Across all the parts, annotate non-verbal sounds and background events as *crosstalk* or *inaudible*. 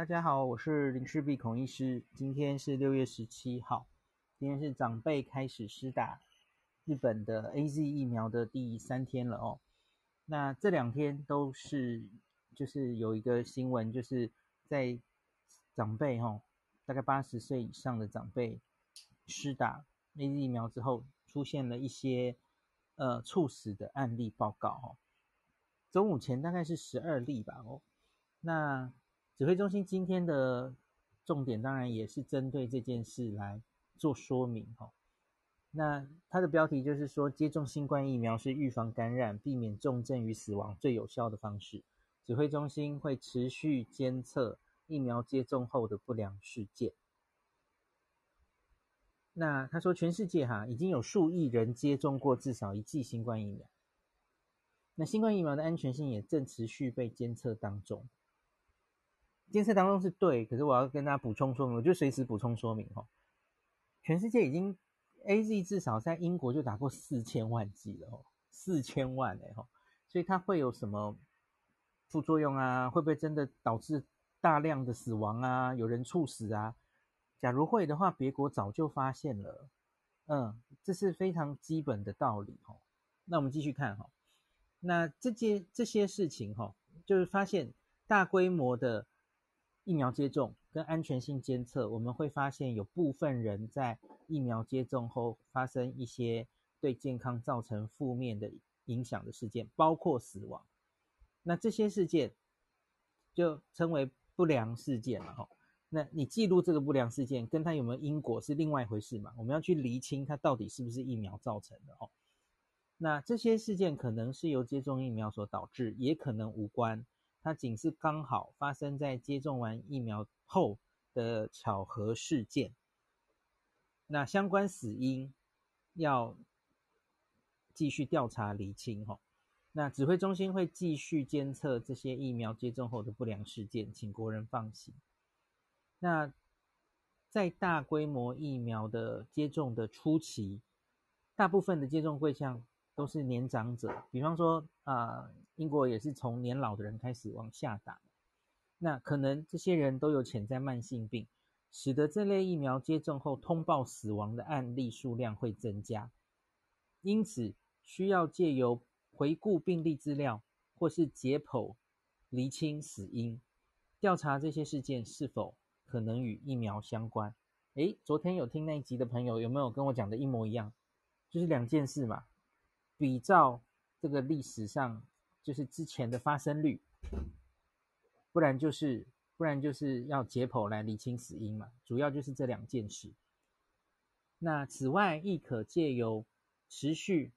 大家好，我是林氏璧孔医师。今天是六月十七号，今天是长辈开始施打日本的 AZ 疫苗的第三天了哦。那这两天都是，就是有一个新闻，就是在长辈哈，大概八十岁以上的长辈施打 AZ 疫苗之后，出现了一些呃猝死的案例报告哦。中午前大概是十二例吧哦。那指挥中心今天的重点当然也是针对这件事来做说明哈。那它的标题就是说，接种新冠疫苗是预防感染、避免重症与死亡最有效的方式。指挥中心会持续监测疫苗接种后的不良事件。那他说，全世界哈已经有数亿人接种过至少一剂新冠疫苗。那新冠疫苗的安全性也正持续被监测当中。监测当中是对，可是我要跟大家补充说明，我就随时补充说明哈。全世界已经 AZ 至少在英国就打过四千万剂了哦，四千万哎哈，所以它会有什么副作用啊？会不会真的导致大量的死亡啊？有人猝死啊？假如会的话，别国早就发现了，嗯，这是非常基本的道理哈。那我们继续看哈，那这些这些事情哈，就是发现大规模的。疫苗接种跟安全性监测，我们会发现有部分人在疫苗接种后发生一些对健康造成负面的影响的事件，包括死亡。那这些事件就称为不良事件了哈。那你记录这个不良事件，跟它有没有因果是另外一回事嘛？我们要去厘清它到底是不是疫苗造成的哈。那这些事件可能是由接种疫苗所导致，也可能无关。它仅是刚好发生在接种完疫苗后的巧合事件，那相关死因要继续调查厘清哈。那指挥中心会继续监测这些疫苗接种后的不良事件，请国人放心。那在大规模疫苗的接种的初期，大部分的接种对象都是年长者，比方说啊。英国也是从年老的人开始往下打，那可能这些人都有潜在慢性病，使得这类疫苗接种后通报死亡的案例数量会增加。因此，需要借由回顾病例资料或是解剖厘清死因，调查这些事件是否可能与疫苗相关。诶，昨天有听那一集的朋友有没有跟我讲的一模一样？就是两件事嘛，比照这个历史上。就是之前的发生率，不然就是不然就是要解剖来厘清死因嘛，主要就是这两件事。那此外，亦可借由持续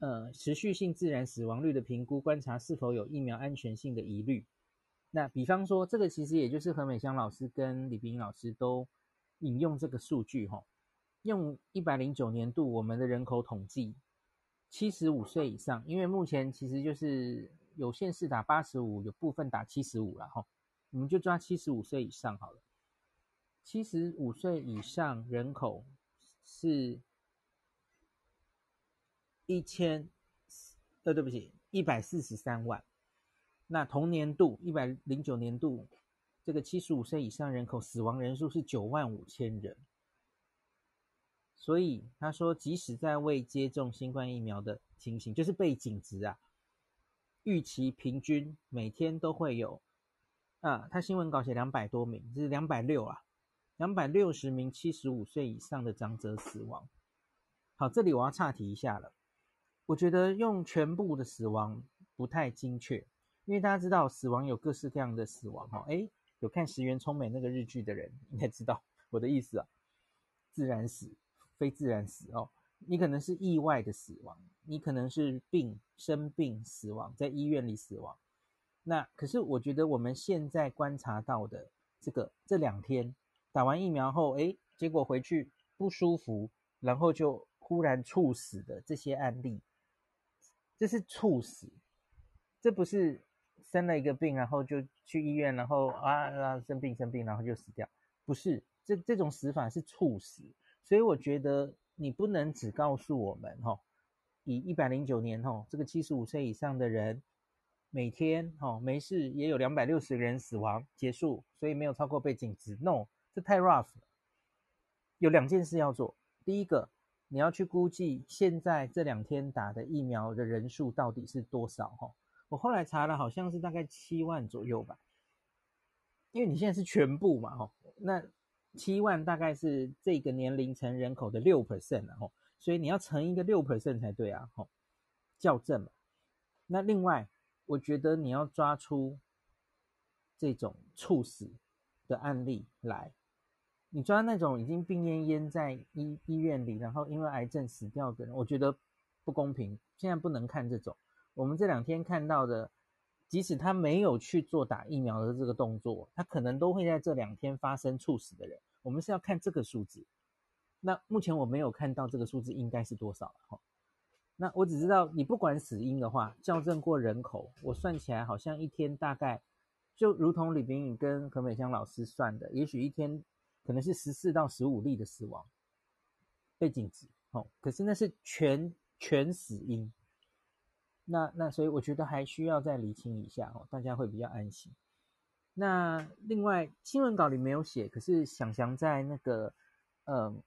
呃持续性自然死亡率的评估，观察是否有疫苗安全性的疑虑。那比方说，这个其实也就是何美香老师跟李冰老师都引用这个数据哈，用一百零九年度我们的人口统计。七十五岁以上，因为目前其实就是有限是打八十五，有部分打七十五了哈，我们就抓七十五岁以上好了。七十五岁以上人口是一千，呃，对不起，一百四十三万。那同年度一百零九年度，这个七十五岁以上人口死亡人数是九万五千人。所以他说，即使在未接种新冠疫苗的情形，就是背景值啊，预期平均每天都会有啊，他新闻稿写两百多名，这是两百六啊，两百六十名七十五岁以上的长者死亡。好，这里我要岔题一下了，我觉得用全部的死亡不太精确，因为大家知道死亡有各式各样的死亡哈，诶，有看石原聪美那个日剧的人应该知道我的意思啊，自然死。非自然死哦，你可能是意外的死亡，你可能是病生病死亡，在医院里死亡。那可是我觉得我们现在观察到的这个这两天打完疫苗后，诶，结果回去不舒服，然后就忽然猝死的这些案例，这是猝死，这不是生了一个病，然后就去医院，然后啊啊生病生病，然后就死掉，不是，这这种死法是猝死。所以我觉得你不能只告诉我们哈，以一百零九年哈这个七十五岁以上的人，每天哦没事也有两百六十个人死亡结束，所以没有超过背景值。No，这太 rough 了。有两件事要做，第一个，你要去估计现在这两天打的疫苗的人数到底是多少哈。我后来查了，好像是大概七万左右吧。因为你现在是全部嘛哈，那七万大概是这个年龄层人口的六 percent 啊，所以你要乘一个六 percent 才对啊，吼，校正嘛。那另外，我觉得你要抓出这种猝死的案例来。你抓那种已经病恹恹在医医院里，然后因为癌症死掉的人，我觉得不公平。现在不能看这种。我们这两天看到的，即使他没有去做打疫苗的这个动作，他可能都会在这两天发生猝死的人。我们是要看这个数字。那目前我没有看到这个数字应该是多少了哈。那我只知道，你不管死因的话，校正过人口，我算起来好像一天大概就如同李秉颖跟何美香老师算的，也许一天。可能是十四到十五例的死亡背景值，哦，可是那是全全死因，那那所以我觉得还需要再厘清一下哦，大家会比较安心。那另外新闻稿里没有写，可是想想在那个嗯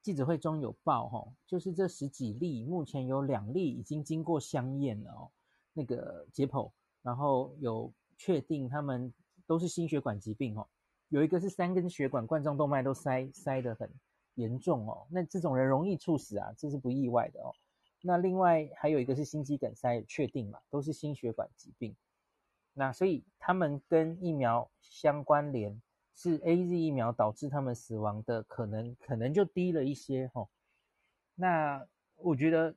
记者会中有报哈，就是这十几例目前有两例已经经过相验了哦，那个解剖，然后有确定他们都是心血管疾病哦。有一个是三根血管冠状动脉都塞塞得很严重哦，那这种人容易猝死啊，这是不意外的哦。那另外还有一个是心肌梗塞，确定嘛，都是心血管疾病。那所以他们跟疫苗相关联，是 AZ 疫苗导致他们死亡的可能可能就低了一些哦。那我觉得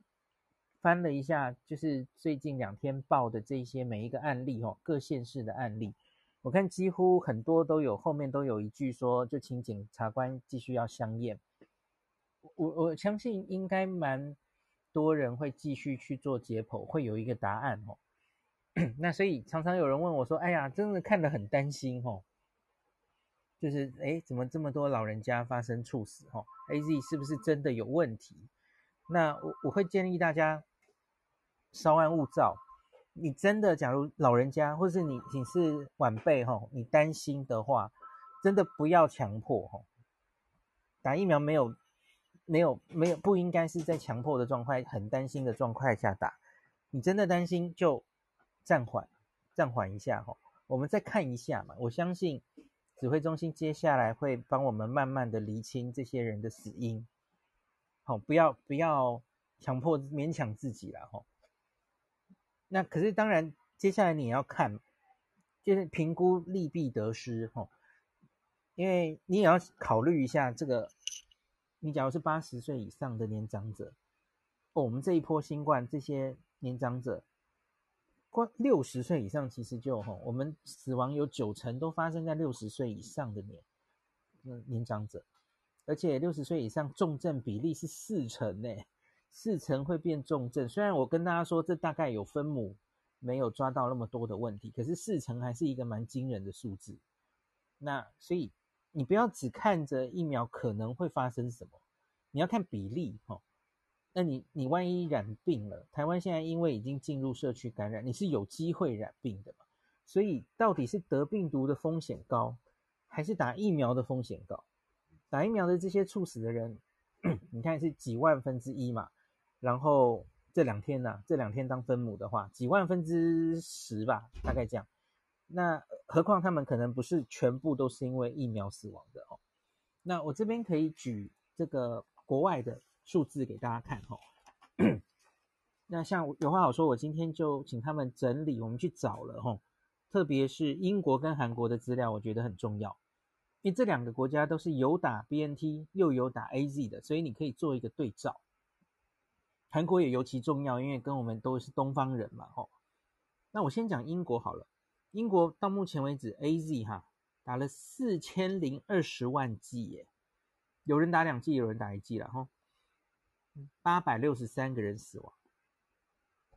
翻了一下，就是最近两天报的这些每一个案例哦，各县市的案例。我看几乎很多都有后面都有一句说，就请检察官继续要相验。我我相信应该蛮多人会继续去做解剖，会有一个答案哦。*clears throat* 那所以常常有人问我说：“哎呀，真的看得很担心哦，就是哎，怎么这么多老人家发生猝死？哦，AZ 是不是真的有问题？”那我我会建议大家稍安勿躁。你真的，假如老人家，或是你你是晚辈哈，你担心的话，真的不要强迫哈。打疫苗没有没有没有，不应该是在强迫的状态，很担心的状态下打。你真的担心就暂缓暂缓一下哈，我们再看一下嘛。我相信指挥中心接下来会帮我们慢慢的厘清这些人的死因。好，不要不要强迫勉强自己了哈。那可是当然，接下来你也要看，就是评估利弊得失吼，因为你也要考虑一下这个，你假如是八十岁以上的年长者，哦，我们这一波新冠这些年长者，光六十岁以上其实就吼，我们死亡有九成都发生在六十岁以上的年，嗯，年长者，而且六十岁以上重症比例是四成呢。四成会变重症，虽然我跟大家说这大概有分母没有抓到那么多的问题，可是四成还是一个蛮惊人的数字。那所以你不要只看着疫苗可能会发生什么，你要看比例哈。那你你万一染病了，台湾现在因为已经进入社区感染，你是有机会染病的嘛？所以到底是得病毒的风险高，还是打疫苗的风险高？打疫苗的这些猝死的人，*clears throat* 你看是几万分之一嘛？然后这两天呢、这两天当分母的话，几万分之十吧，大概这样。那何况他们可能不是全部都是因为疫苗死亡的哦。那我这边可以举这个国外的数字给大家看哦。*coughs* 那像有话好说，我今天就请他们整理，我们去找了哈。特别是英国跟韩国的资料，我觉得很重要，因为这两个国家都是有打 BNT 又有打 AZ 的，所以你可以做一个对照。韩国也尤其重要，因为跟我们都是东方人嘛，吼。那我先讲英国好了。英国到目前为止，AZ 哈打了四千零二十万剂耶，有人打两剂，有人打一剂了，哈。八百六十三个人死亡，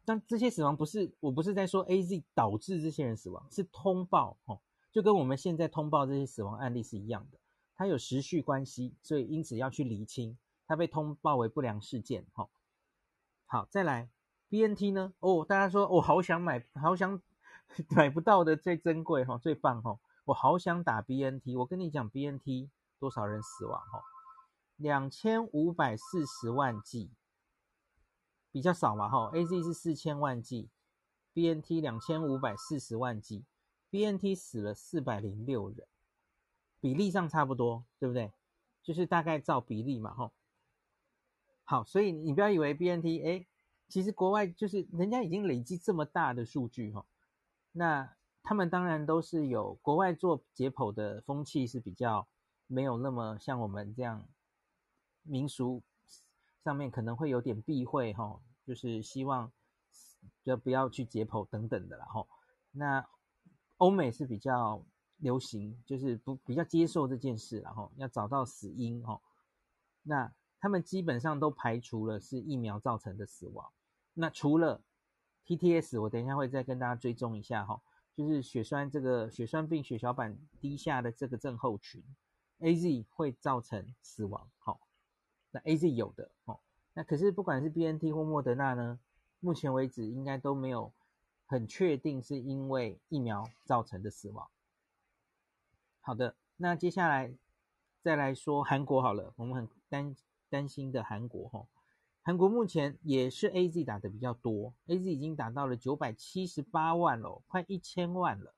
但这些死亡不是，我不是在说 AZ 导致这些人死亡，是通报，吼，就跟我们现在通报这些死亡案例是一样的，它有时序关系，所以因此要去厘清，它被通报为不良事件，吼。好，再来 BNT 呢？哦，大家说我、哦、好想买，好想 *laughs* 买不到的最珍贵哈，最棒哈，我好想打 BNT。我跟你讲，BNT 多少人死亡哈？两千五百四十万剂，比较少嘛哈。AZ 是四千万剂，BNT 两千五百四十万剂，BNT 死了四百零六人，比例上差不多，对不对？就是大概照比例嘛哈。好，所以你不要以为 BNT 哎。其实国外就是人家已经累积这么大的数据哈，那他们当然都是有国外做解剖的风气是比较没有那么像我们这样民俗上面可能会有点避讳哈，就是希望就不要去解剖等等的啦哈。那欧美是比较流行，就是不比较接受这件事然后要找到死因哦。那他们基本上都排除了是疫苗造成的死亡。那除了 TTS，我等一下会再跟大家追踪一下哈，就是血栓这个血栓病血小板低下的这个症候群，AZ 会造成死亡，好，那 AZ 有的哦，那可是不管是 BNT 或莫德纳呢，目前为止应该都没有很确定是因为疫苗造成的死亡。好的，那接下来再来说韩国好了，我们很担担心的韩国哈。韩国目前也是 AZ 打的比较多，AZ 已经打到了九百七十八万了，快一千万了，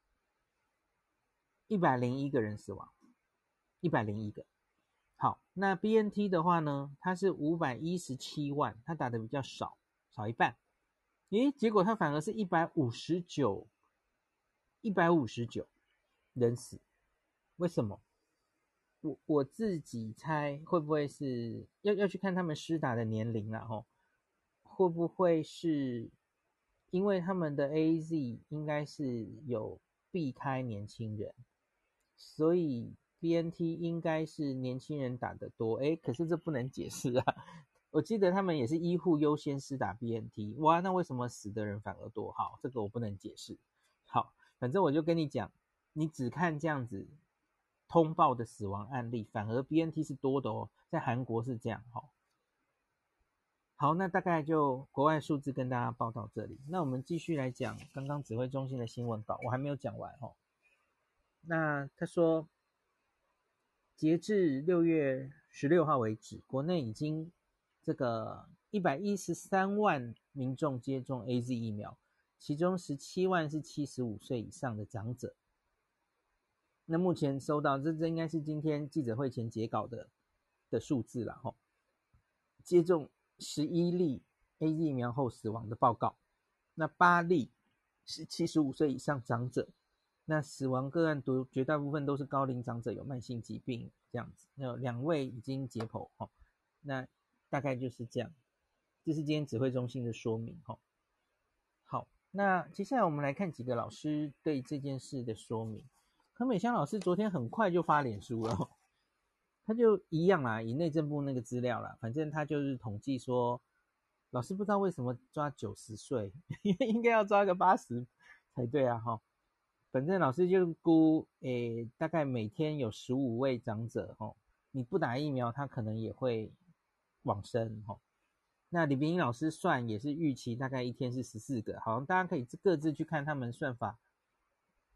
一百零一个人死亡，一百零一个。好，那 BNT 的话呢，它是五百一十七万，它打的比较少，少一半。诶，结果它反而是一百五十九，一百五十九人死，为什么？我我自己猜会不会是要要去看他们施打的年龄啊？吼，会不会是因为他们的 AZ 应该是有避开年轻人，所以 BNT 应该是年轻人打的多？诶，可是这不能解释啊！*laughs* 我记得他们也是医护优先施打 BNT，哇，那为什么死的人反而多？好，这个我不能解释。好，反正我就跟你讲，你只看这样子。通报的死亡案例反而 BNT 是多的哦，在韩国是这样哈。好，那大概就国外数字跟大家报到这里。那我们继续来讲刚刚指挥中心的新闻稿，我还没有讲完哈。那他说，截至六月十六号为止，国内已经这个一百一十三万民众接种 AZ 疫苗，其中十七万是七十五岁以上的长者。那目前收到，这这应该是今天记者会前截稿的的数字了哈。接种十一例 A 疫苗后死亡的报告，那八例是七十五岁以上长者，那死亡个案都绝大部分都是高龄长者，有慢性疾病这样子。那两位已经解剖哈，那大概就是这样。这是今天指挥中心的说明哈。好，那接下来我们来看几个老师对这件事的说明。何美香老师昨天很快就发脸书了，他就一样啦，以内政部那个资料啦，反正他就是统计说，老师不知道为什么抓九十岁，*laughs* 因为应该要抓个八十才对啊哈。反正老师就估，诶、大概每天有十五位长者哈，你不打疫苗，他可能也会往生哈。那李冰英老师算也是预期大概一天是十四个，好，大家可以各自去看他们算法。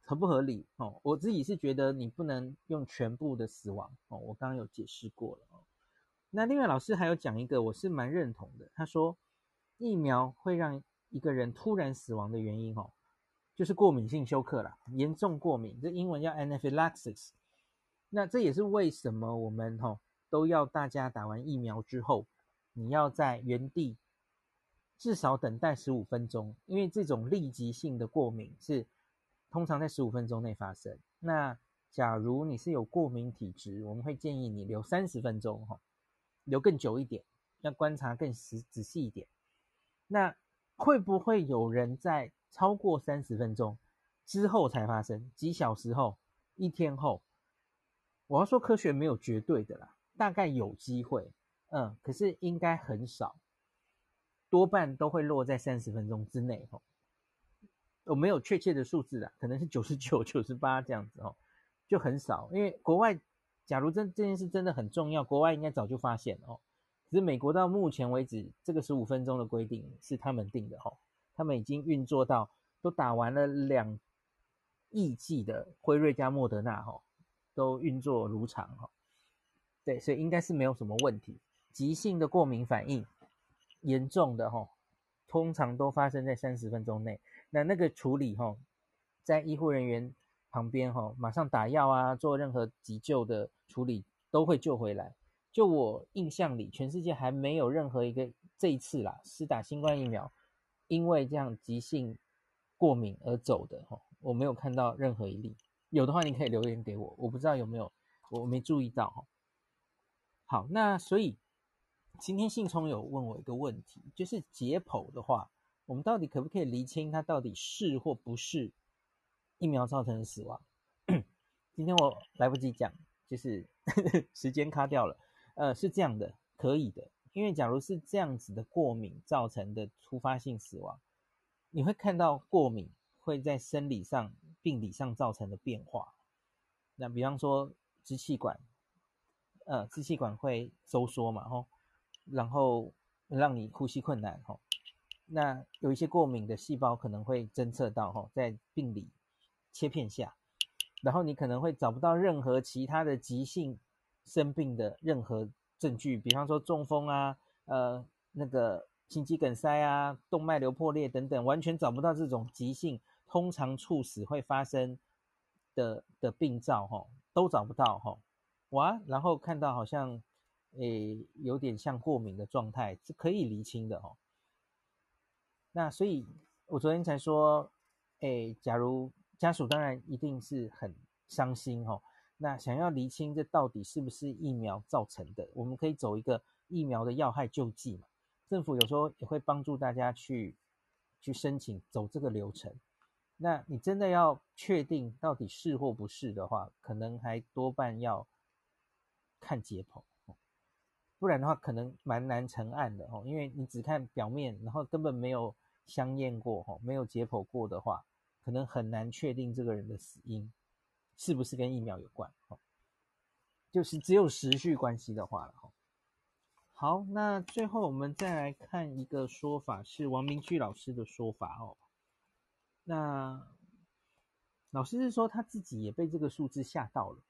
合不合理哦？我自己是觉得你不能用全部的死亡哦，我刚刚有解释过了哦。那另外老师还有讲一个，我是蛮认同的。他说，疫苗会让一个人突然死亡的原因哦，就是过敏性休克啦，严重过敏，这英文叫 anaphylaxis。那这也是为什么我们吼都要大家打完疫苗之后，你要在原地至少等待十五分钟，因为这种立即性的过敏是。通常在十五分钟内发生。那假如你是有过敏体质，我们会建议你留三十分钟，哈，留更久一点，要观察更仔仔细一点。那会不会有人在超过三十分钟之后才发生？几小时后、一天后？我要说科学没有绝对的啦，大概有机会，嗯，可是应该很少，多半都会落在三十分钟之内，我没有确切的数字啦，可能是九十九、九十八这样子哦，就很少。因为国外，假如这这件事真的很重要，国外应该早就发现哦。只是美国到目前为止，这个十五分钟的规定是他们定的哈，他们已经运作到都打完了两亿剂的辉瑞加莫德纳哈，都运作如常哈。对，所以应该是没有什么问题。急性的过敏反应严重的哈，通常都发生在三十分钟内。那那个处理哈，在医护人员旁边哈，马上打药啊，做任何急救的处理都会救回来。就我印象里，全世界还没有任何一个这一次啦，施打新冠疫苗，因为这样急性过敏而走的哈，我没有看到任何一例。有的话，你可以留言给我，我不知道有没有，我没注意到哈。好，那所以今天信聪有问我一个问题，就是解剖的话，我们到底可不可以厘清它到底是或不是疫苗造成的死亡？*clears throat* 今天我来不及讲，就是 *laughs* 时间卡掉了。呃，是这样的，可以的，因为假如是这样子的过敏造成的突发性死亡，你会看到过敏会在生理上、病理上造成的变化。那比方说支气管，呃，支气管会收缩嘛，吼，然后让你呼吸困难，吼。那有一些过敏的细胞可能会侦测到，吼，在病理切片下，然后你可能会找不到任何其他的急性。生病的任何证据，比方说中风啊，呃，那个心肌梗塞啊，动脉瘤破裂等等，完全找不到这种急性通常猝死会发生的的病灶，哈，都找不到，哈，哇，然后看到好像，诶，有点像过敏的状态，是可以厘清的，哈。那所以，我昨天才说，诶，假如家属当然一定是很伤心，哦。那想要厘清这到底是不是疫苗造成的，我们可以走一个疫苗的要害救济嘛。政府有时候也会帮助大家去去申请走这个流程。那你真的要确定到底是或不是的话，可能还多半要看解剖，不然的话可能蛮难成案的哦。因为你只看表面，然后根本没有相验过，没有解剖过的话，可能很难确定这个人的死因。是不是跟疫苗有关？哦，就是只有时序关系的话了。哈，好，那最后我们再来看一个说法，是王明旭老师的说法哦。那老师是说他自己也被这个数字吓到了，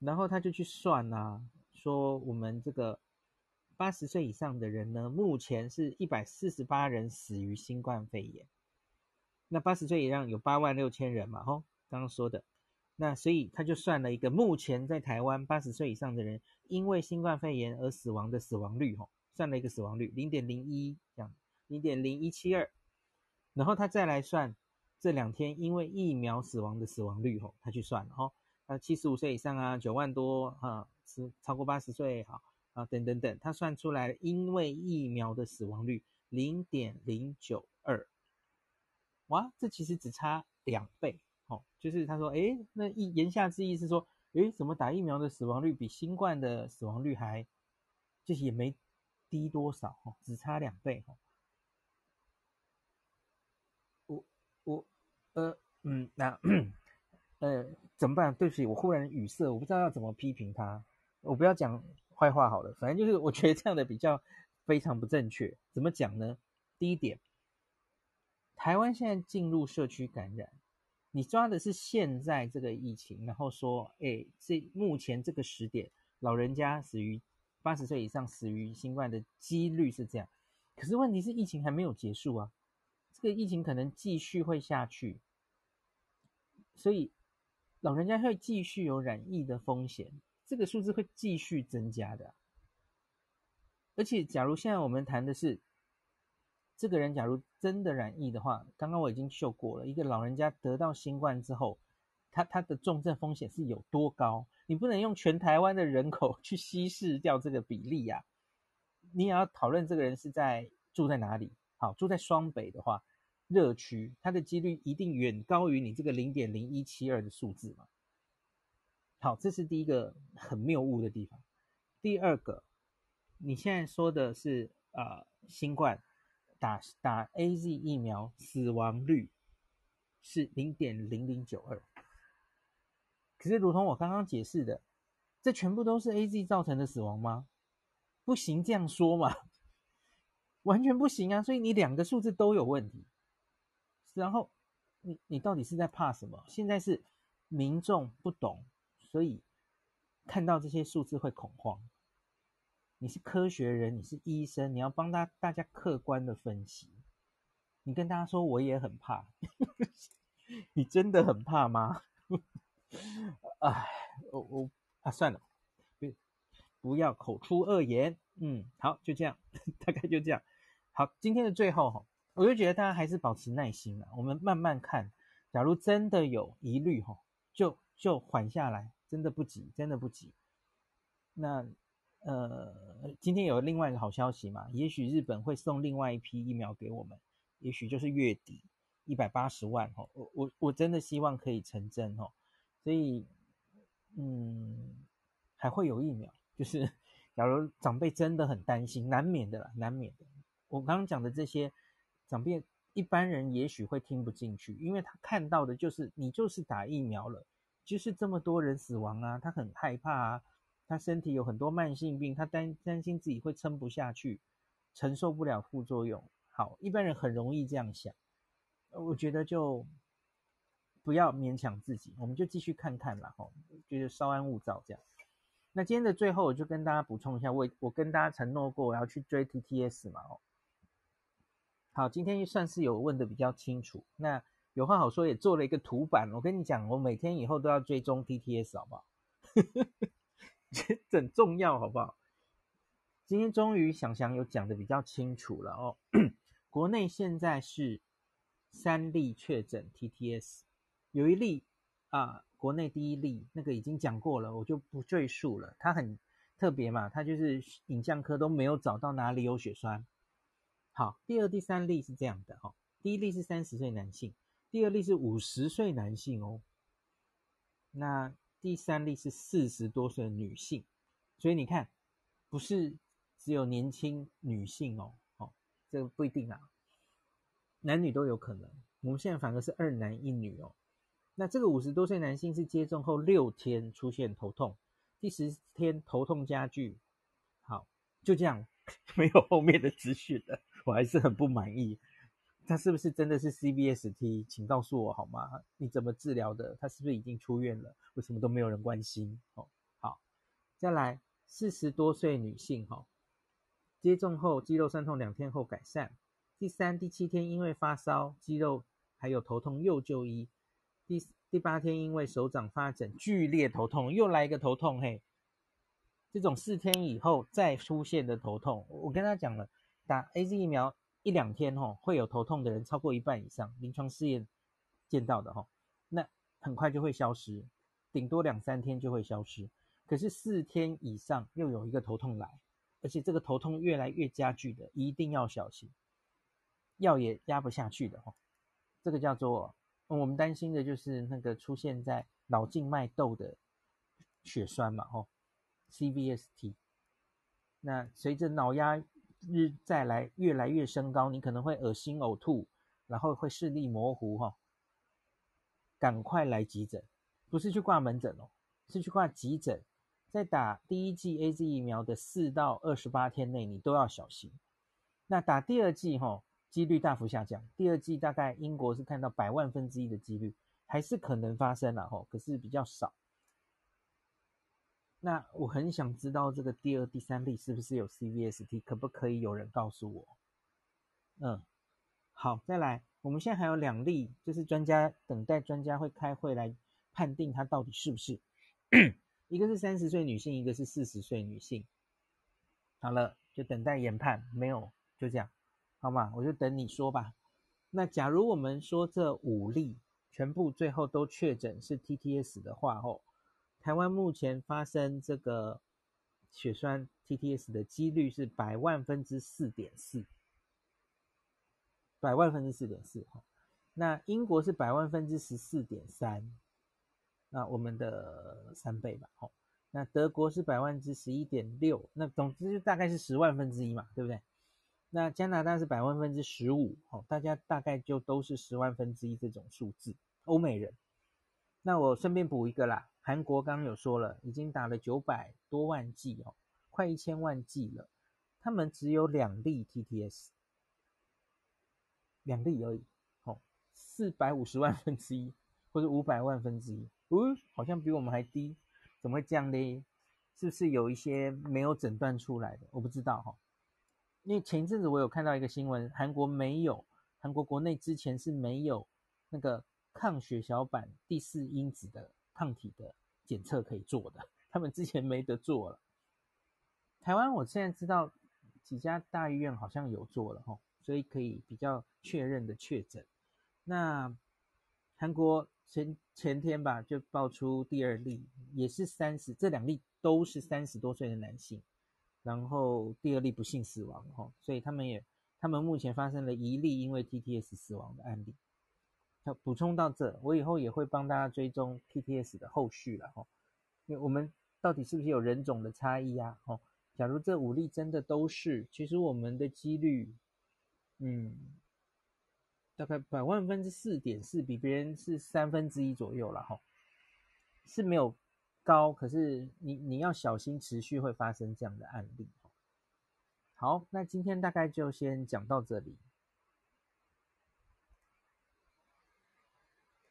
然后他就去算啊，说我们这个八十岁以上的人呢，目前是一百四十八人死于新冠肺炎。那八十岁以上有八万六千人嘛？吼，刚刚说的。那所以他就算了一个目前在台湾八十岁以上的人因为新冠肺炎而死亡的死亡率，吼，算了一个死亡率零点零一这样，零点零一七二，然后他再来算这两天因为疫苗死亡的死亡率，吼，他去算了，吼，啊七十五岁以上啊九万多啊，是超过八十岁，好啊等等等，他算出来因为疫苗的死亡率零点零九二，哇，这其实只差两倍。哦，就是他说，诶，那意言下之意是说，诶，怎么打疫苗的死亡率比新冠的死亡率还，就是也没低多少，哦，只差两倍，哦。我我呃嗯，那呃怎么办？对不起，我忽然语塞，我不知道要怎么批评他。我不要讲坏话好了，反正就是我觉得这样的比较非常不正确。怎么讲呢？第一点，台湾现在进入社区感染。你抓的是现在这个疫情，然后说，哎，这目前这个时点，老人家死于八十岁以上死于新冠的几率是这样。可是问题是疫情还没有结束啊，这个疫情可能继续会下去，所以老人家会继续有染疫的风险，这个数字会继续增加的。而且，假如现在我们谈的是。这个人假如真的染疫的话，刚刚我已经秀过了，一个老人家得到新冠之后，他他的重症风险是有多高？你不能用全台湾的人口去稀释掉这个比例呀、啊。你也要讨论这个人是在住在哪里。好，住在双北的话，热区，他的几率一定远高于你这个零点零一七二的数字嘛。好，这是第一个很谬误的地方。第二个，你现在说的是呃新冠。打打 AZ 疫苗死亡率是零点零零九二，可是如同我刚刚解释的，这全部都是 AZ 造成的死亡吗？不行这样说嘛，完全不行啊！所以你两个数字都有问题。然后你你到底是在怕什么？现在是民众不懂，所以看到这些数字会恐慌。你是科学人，你是医生，你要帮大大家客观的分析。你跟大家说我也很怕，*laughs* 你真的很怕吗？*laughs* 哎，我我啊，算了，不不要口出恶言。嗯，好，就这样，*laughs* 大概就这样。好，今天的最后哈，我就觉得大家还是保持耐心啊，我们慢慢看。假如真的有疑虑哈，就就缓下来，真的不急，真的不急。那。呃，今天有另外一个好消息嘛？也许日本会送另外一批疫苗给我们，也许就是月底一百八十万哦。我我我真的希望可以成真哦。所以，嗯，还会有疫苗。就是假如长辈真的很担心，难免的啦，难免的。我刚刚讲的这些长辈，一般人也许会听不进去，因为他看到的就是你就是打疫苗了，就是这么多人死亡啊，他很害怕啊。他身体有很多慢性病，他担担心自己会撑不下去，承受不了副作用。好，一般人很容易这样想，我觉得就不要勉强自己，我们就继续看看啦。吼，就是稍安勿躁这样。那今天的最后，我就跟大家补充一下，我我跟大家承诺过，我要去追 TTS 嘛。哦，好，今天算是有问的比较清楚。那有话好说，也做了一个图版。我跟你讲，我每天以后都要追踪 TTS，好不好？*laughs* 这很重要，好不好？今天终于想想有讲的比较清楚了哦。*coughs* 国内现在是三例确诊 TTS，有一例啊，国内第一例那个已经讲过了，我就不赘述了。它很特别嘛，它就是影像科都没有找到哪里有血栓。好，第二、第三例是这样的哦。第一例是三十岁男性，第二例是五十岁男性哦。那。第三例是四十多岁的女性，所以你看，不是只有年轻女性哦，哦，这个不一定啊，男女都有可能。我们现在反而是二男一女哦。那这个五十多岁男性是接种后六天出现头痛，第十天头痛加剧，好，就这样，*laughs* 没有后面的资讯了，我还是很不满意。他是不是真的是 C B S T？请告诉我好吗？你怎么治疗的？他是不是已经出院了？为什么都没有人关心？哦，好，再来，四十多岁女性，哈，接种后肌肉酸痛两天后改善，第三、第七天因为发烧、肌肉还有头痛又就医，第第八天因为手掌发疹剧烈头痛又来一个头痛，嘿，这种四天以后再出现的头痛，我跟他讲了，打 AZ 疫苗。一两天吼，会有头痛的人超过一半以上，临床试验见到的吼，那很快就会消失，顶多两三天就会消失。可是四天以上又有一个头痛来，而且这个头痛越来越加剧的，一定要小心，药也压不下去的吼。这个叫做我们担心的就是那个出现在脑静脉窦的血栓嘛吼，CVST。那随着脑压。日再来越来越升高，你可能会恶心呕吐，然后会视力模糊哈。赶快来急诊，不是去挂门诊哦，是去挂急诊。在打第一剂 AZ 疫苗的四到二十八天内，你都要小心。那打第二剂哈，几率大幅下降。第二剂大概英国是看到百万分之一的几率，还是可能发生了哈，可是比较少。那我很想知道这个第二、第三例是不是有 CVST，可不可以有人告诉我？嗯，好，再来，我们现在还有两例，就是专家等待专家会开会来判定他到底是不是。一个是三十岁女性，一个是四十岁女性。好了，就等待研判，没有就这样，好吗？我就等你说吧。那假如我们说这五例全部最后都确诊是 TTS 的话，哦。台湾目前发生这个血栓 TTS 的几率是百万分之四点四，百万分之四点四哈。那英国是百万分之十四点三，那我们的三倍吧。好，那德国是百万之十一点六，那总之就大概是十万分之一嘛，对不对？那加拿大是百万分之十五，哦，大家大概就都是十万分之一这种数字。欧美人，那我顺便补一个啦。韩国刚刚有说了，已经打了九百多万剂哦，快一千万剂了。他们只有两例 TTS，两例而已。哦，四百五十万分之一，或者五百万分之一，哦，好像比我们还低，怎么会这样呢？是不是有一些没有诊断出来的？我不知道哈。因为前一阵子我有看到一个新闻，韩国没有，韩国国内之前是没有那个抗血小板第四因子的抗体的检测可以做的，他们之前没得做了。台湾我现在知道几家大医院好像有做了哈，所以可以比较确认的确诊。那韩国前前天吧就爆出第二例，也是三十，这两例。都是三十多岁的男性，然后第二例不幸死亡哈，所以他们也，他们目前发生了一例因为 TTS 死亡的案例。要补充到这，我以后也会帮大家追踪 TTS 的后续了哈，因为我们到底是不是有人种的差异啊？哈，假如这五例真的都是，其实我们的几率，嗯，大概百万分之四点四，比别人是三分之一左右了哈，是没有。高，可是你你要小心，持续会发生这样的案例。好，那今天大概就先讲到这里。